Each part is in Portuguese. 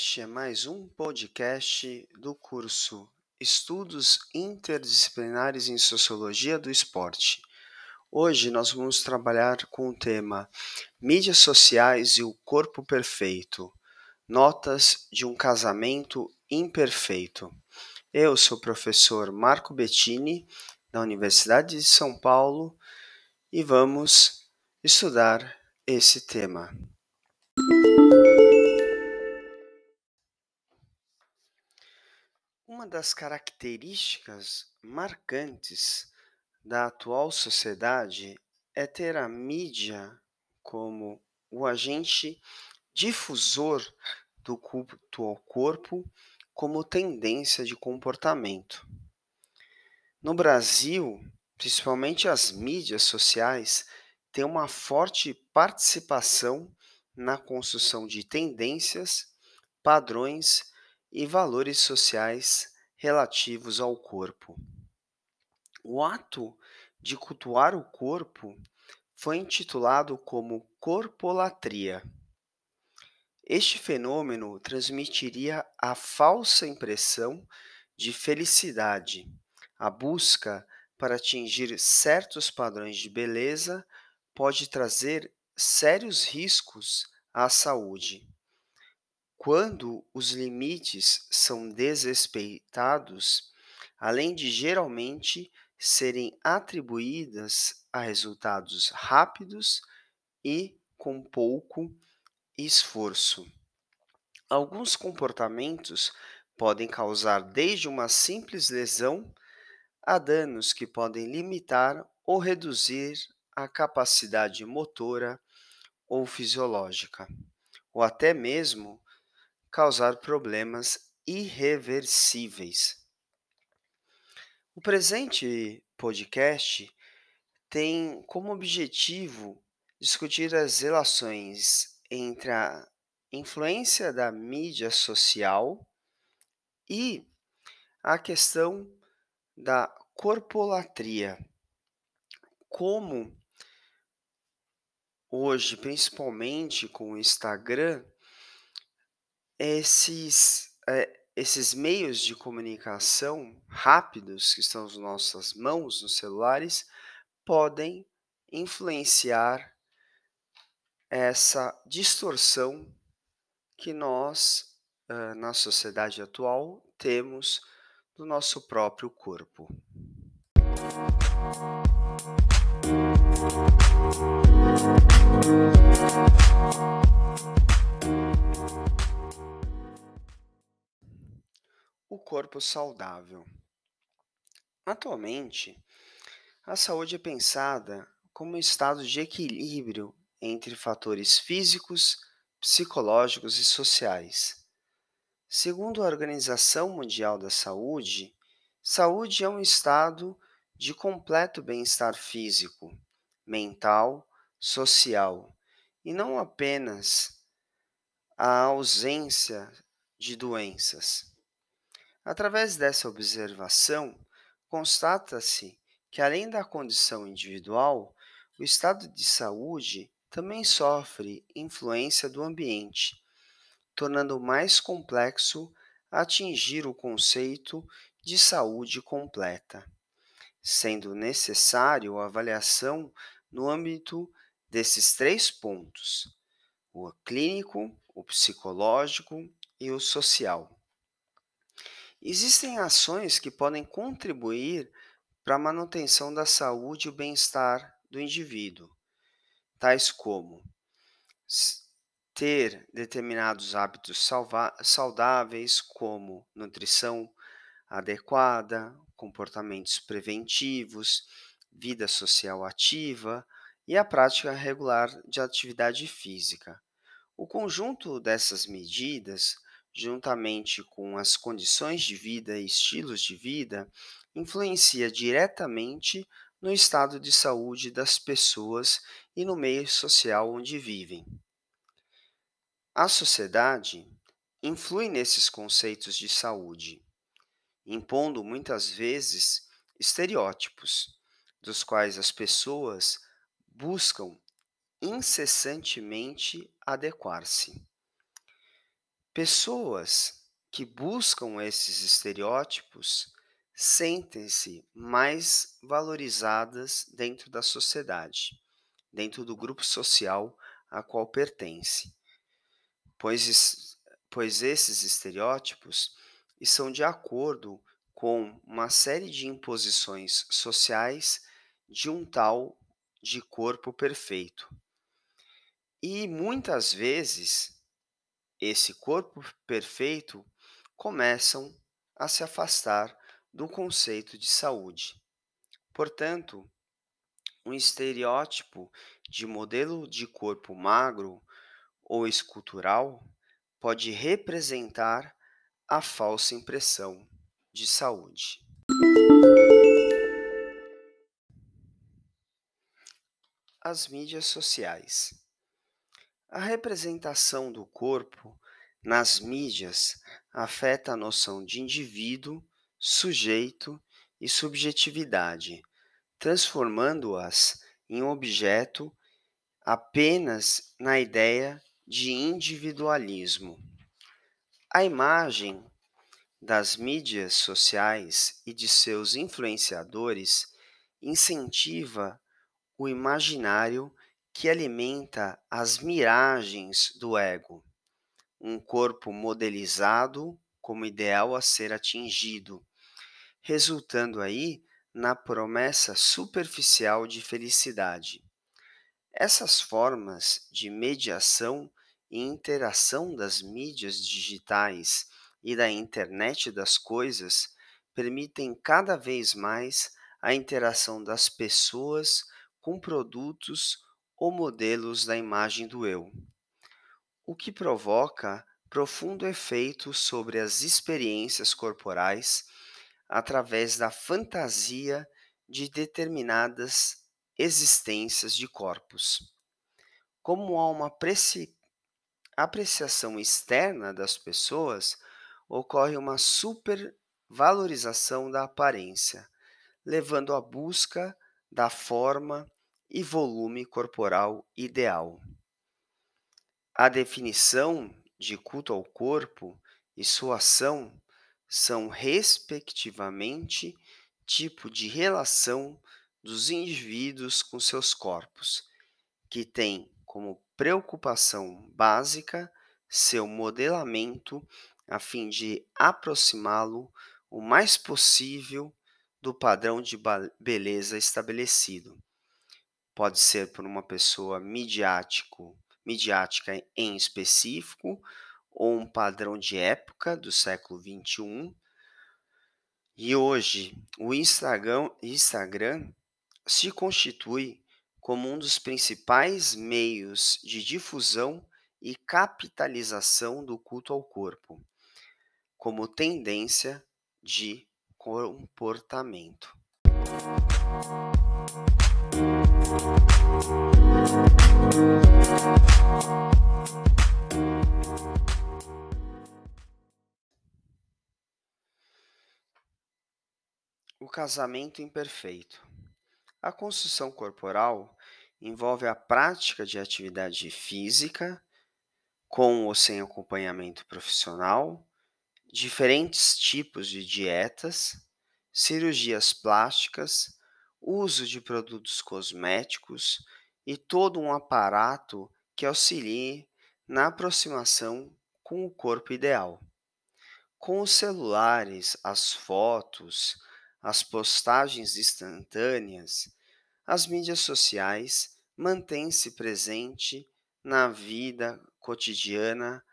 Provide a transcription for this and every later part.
Este é mais um podcast do curso Estudos Interdisciplinares em Sociologia do Esporte. Hoje nós vamos trabalhar com o tema Mídias Sociais e o Corpo Perfeito Notas de um Casamento Imperfeito. Eu sou o professor Marco Bettini, da Universidade de São Paulo, e vamos estudar esse tema. Uma das características marcantes da atual sociedade é ter a mídia como o agente difusor do culto ao corpo como tendência de comportamento. No Brasil, principalmente as mídias sociais têm uma forte participação na construção de tendências, padrões e valores sociais relativos ao corpo. O ato de cultuar o corpo foi intitulado como corpolatria. Este fenômeno transmitiria a falsa impressão de felicidade, a busca para atingir certos padrões de beleza pode trazer sérios riscos à saúde. Quando os limites são desrespeitados, além de geralmente serem atribuídas a resultados rápidos e com pouco esforço. Alguns comportamentos podem causar desde uma simples lesão a danos que podem limitar ou reduzir a capacidade motora ou fisiológica, ou até mesmo causar problemas irreversíveis. O presente podcast tem como objetivo discutir as relações entre a influência da mídia social e a questão da corpolatria. Como hoje, principalmente com o Instagram, esses, é, esses meios de comunicação rápidos que estão nas nossas mãos, nos celulares, podem influenciar essa distorção que nós, uh, na sociedade atual, temos do nosso próprio corpo. O corpo saudável. Atualmente, a saúde é pensada como um estado de equilíbrio entre fatores físicos, psicológicos e sociais. Segundo a Organização Mundial da Saúde, saúde é um estado de completo bem-estar físico, mental, social e não apenas a ausência de doenças. Através dessa observação, constata-se que, além da condição individual, o estado de saúde também sofre influência do ambiente tornando mais complexo atingir o conceito de saúde completa, sendo necessário a avaliação no âmbito desses três pontos: o clínico, o psicológico e o social. Existem ações que podem contribuir para a manutenção da saúde e o bem-estar do indivíduo, tais como ter determinados hábitos saudáveis, como nutrição adequada, comportamentos preventivos, vida social ativa e a prática regular de atividade física. O conjunto dessas medidas, juntamente com as condições de vida e estilos de vida, influencia diretamente no estado de saúde das pessoas e no meio social onde vivem. A sociedade influi nesses conceitos de saúde, impondo muitas vezes estereótipos, dos quais as pessoas buscam incessantemente adequar-se. Pessoas que buscam esses estereótipos sentem-se mais valorizadas dentro da sociedade, dentro do grupo social a qual pertence, pois, pois esses estereótipos estão de acordo com uma série de imposições sociais de um tal de corpo perfeito. E muitas vezes esse corpo perfeito começam a se afastar do conceito de saúde. Portanto, um estereótipo de modelo de corpo magro ou escultural pode representar a falsa impressão de saúde. As mídias sociais. A representação do corpo nas mídias afeta a noção de indivíduo, sujeito e subjetividade, transformando-as em objeto apenas na ideia de individualismo. A imagem das mídias sociais e de seus influenciadores incentiva o imaginário que alimenta as miragens do ego, um corpo modelizado como ideal a ser atingido, resultando aí na promessa superficial de felicidade. Essas formas de mediação e interação das mídias digitais e da internet das coisas permitem cada vez mais a interação das pessoas com produtos ou modelos da imagem do eu, o que provoca profundo efeito sobre as experiências corporais através da fantasia de determinadas existências de corpos. Como há uma apreci- apreciação externa das pessoas, ocorre uma supervalorização da aparência, levando à busca da forma e volume corporal ideal. A definição de culto ao corpo e sua ação são, respectivamente, tipo de relação dos indivíduos com seus corpos, que tem como preocupação básica seu modelamento a fim de aproximá-lo o mais possível do padrão de beleza estabelecido. Pode ser por uma pessoa midiático, midiática em específico, ou um padrão de época do século XXI. E hoje, o Instagram, Instagram se constitui como um dos principais meios de difusão e capitalização do culto ao corpo, como tendência de comportamento. O casamento imperfeito. A construção corporal envolve a prática de atividade física, com ou sem acompanhamento profissional, diferentes tipos de dietas, cirurgias plásticas, uso de produtos cosméticos e todo um aparato que auxilie na aproximação com o corpo ideal. Com os celulares, as fotos, as postagens instantâneas, as mídias sociais mantêm-se presente na vida cotidiana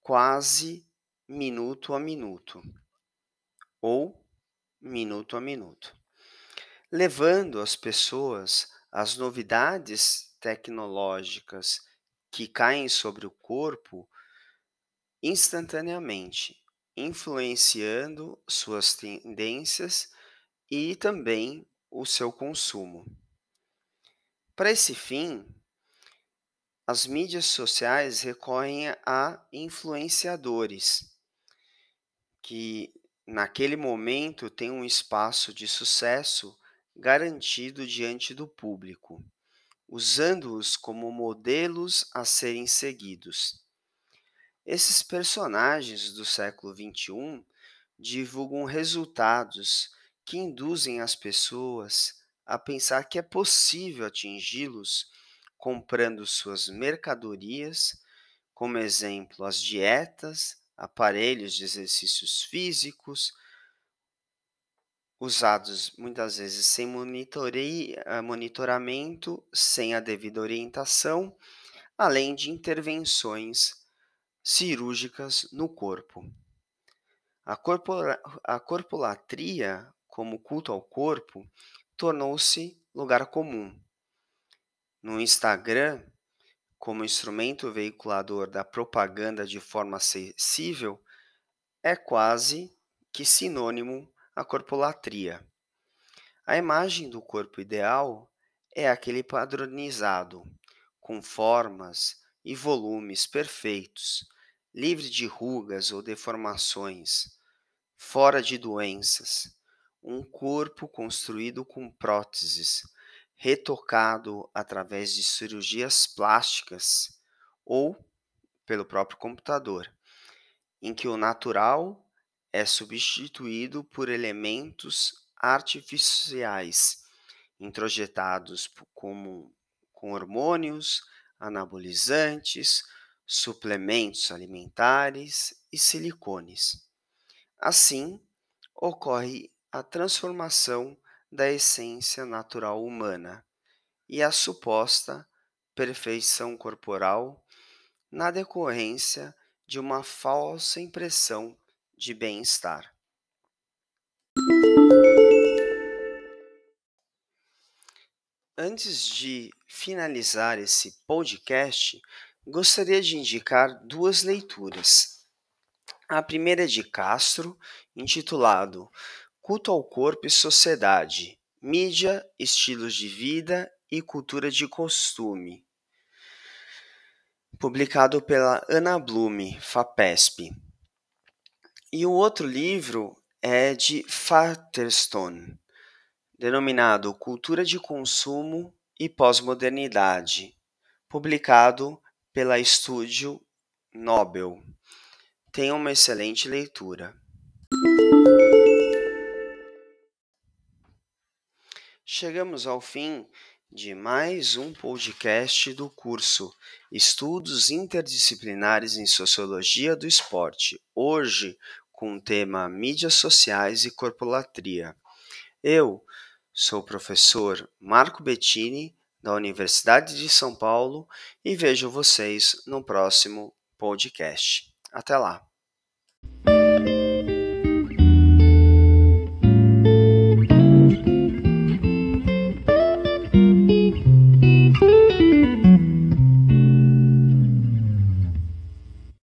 quase minuto a minuto ou minuto a minuto, levando as pessoas às novidades tecnológicas que caem sobre o corpo instantaneamente, influenciando suas tendências e também o seu consumo. Para esse fim, as mídias sociais recorrem a influenciadores que naquele momento têm um espaço de sucesso garantido diante do público, usando-os como modelos a serem seguidos. Esses personagens do século XXI divulgam resultados que induzem as pessoas a pensar que é possível atingi-los comprando suas mercadorias, como exemplo, as dietas, aparelhos de exercícios físicos, usados muitas vezes sem monitoramento, sem a devida orientação, além de intervenções cirúrgicas no corpo. A, corpora, a corpolatria, como culto ao corpo, tornou-se lugar comum. No Instagram, como instrumento veiculador da propaganda de forma acessível, é quase que sinônimo à corpolatria. A imagem do corpo ideal é aquele padronizado, com formas e volumes perfeitos, livre de rugas ou deformações, fora de doenças, um corpo construído com próteses, retocado através de cirurgias plásticas ou pelo próprio computador, em que o natural é substituído por elementos artificiais introjetados como com hormônios, anabolizantes, suplementos alimentares e silicones. Assim, ocorre a transformação da essência natural humana e a suposta perfeição corporal na decorrência de uma falsa impressão de bem-estar. Antes de finalizar esse podcast, gostaria de indicar duas leituras. A primeira é de Castro, intitulado Culto ao Corpo e Sociedade: Mídia, Estilos de Vida e Cultura de Costume, publicado pela Ana Blume, FAPESP. E o outro livro é de Fatterstone, denominado Cultura de Consumo e Pós-Modernidade, publicado pela Estúdio Nobel. Tenha uma excelente leitura. Chegamos ao fim de mais um podcast do curso Estudos Interdisciplinares em Sociologia do Esporte, hoje com o tema Mídias Sociais e Corpolatria. Eu sou o professor Marco Bettini, da Universidade de São Paulo, e vejo vocês no próximo podcast. Até lá!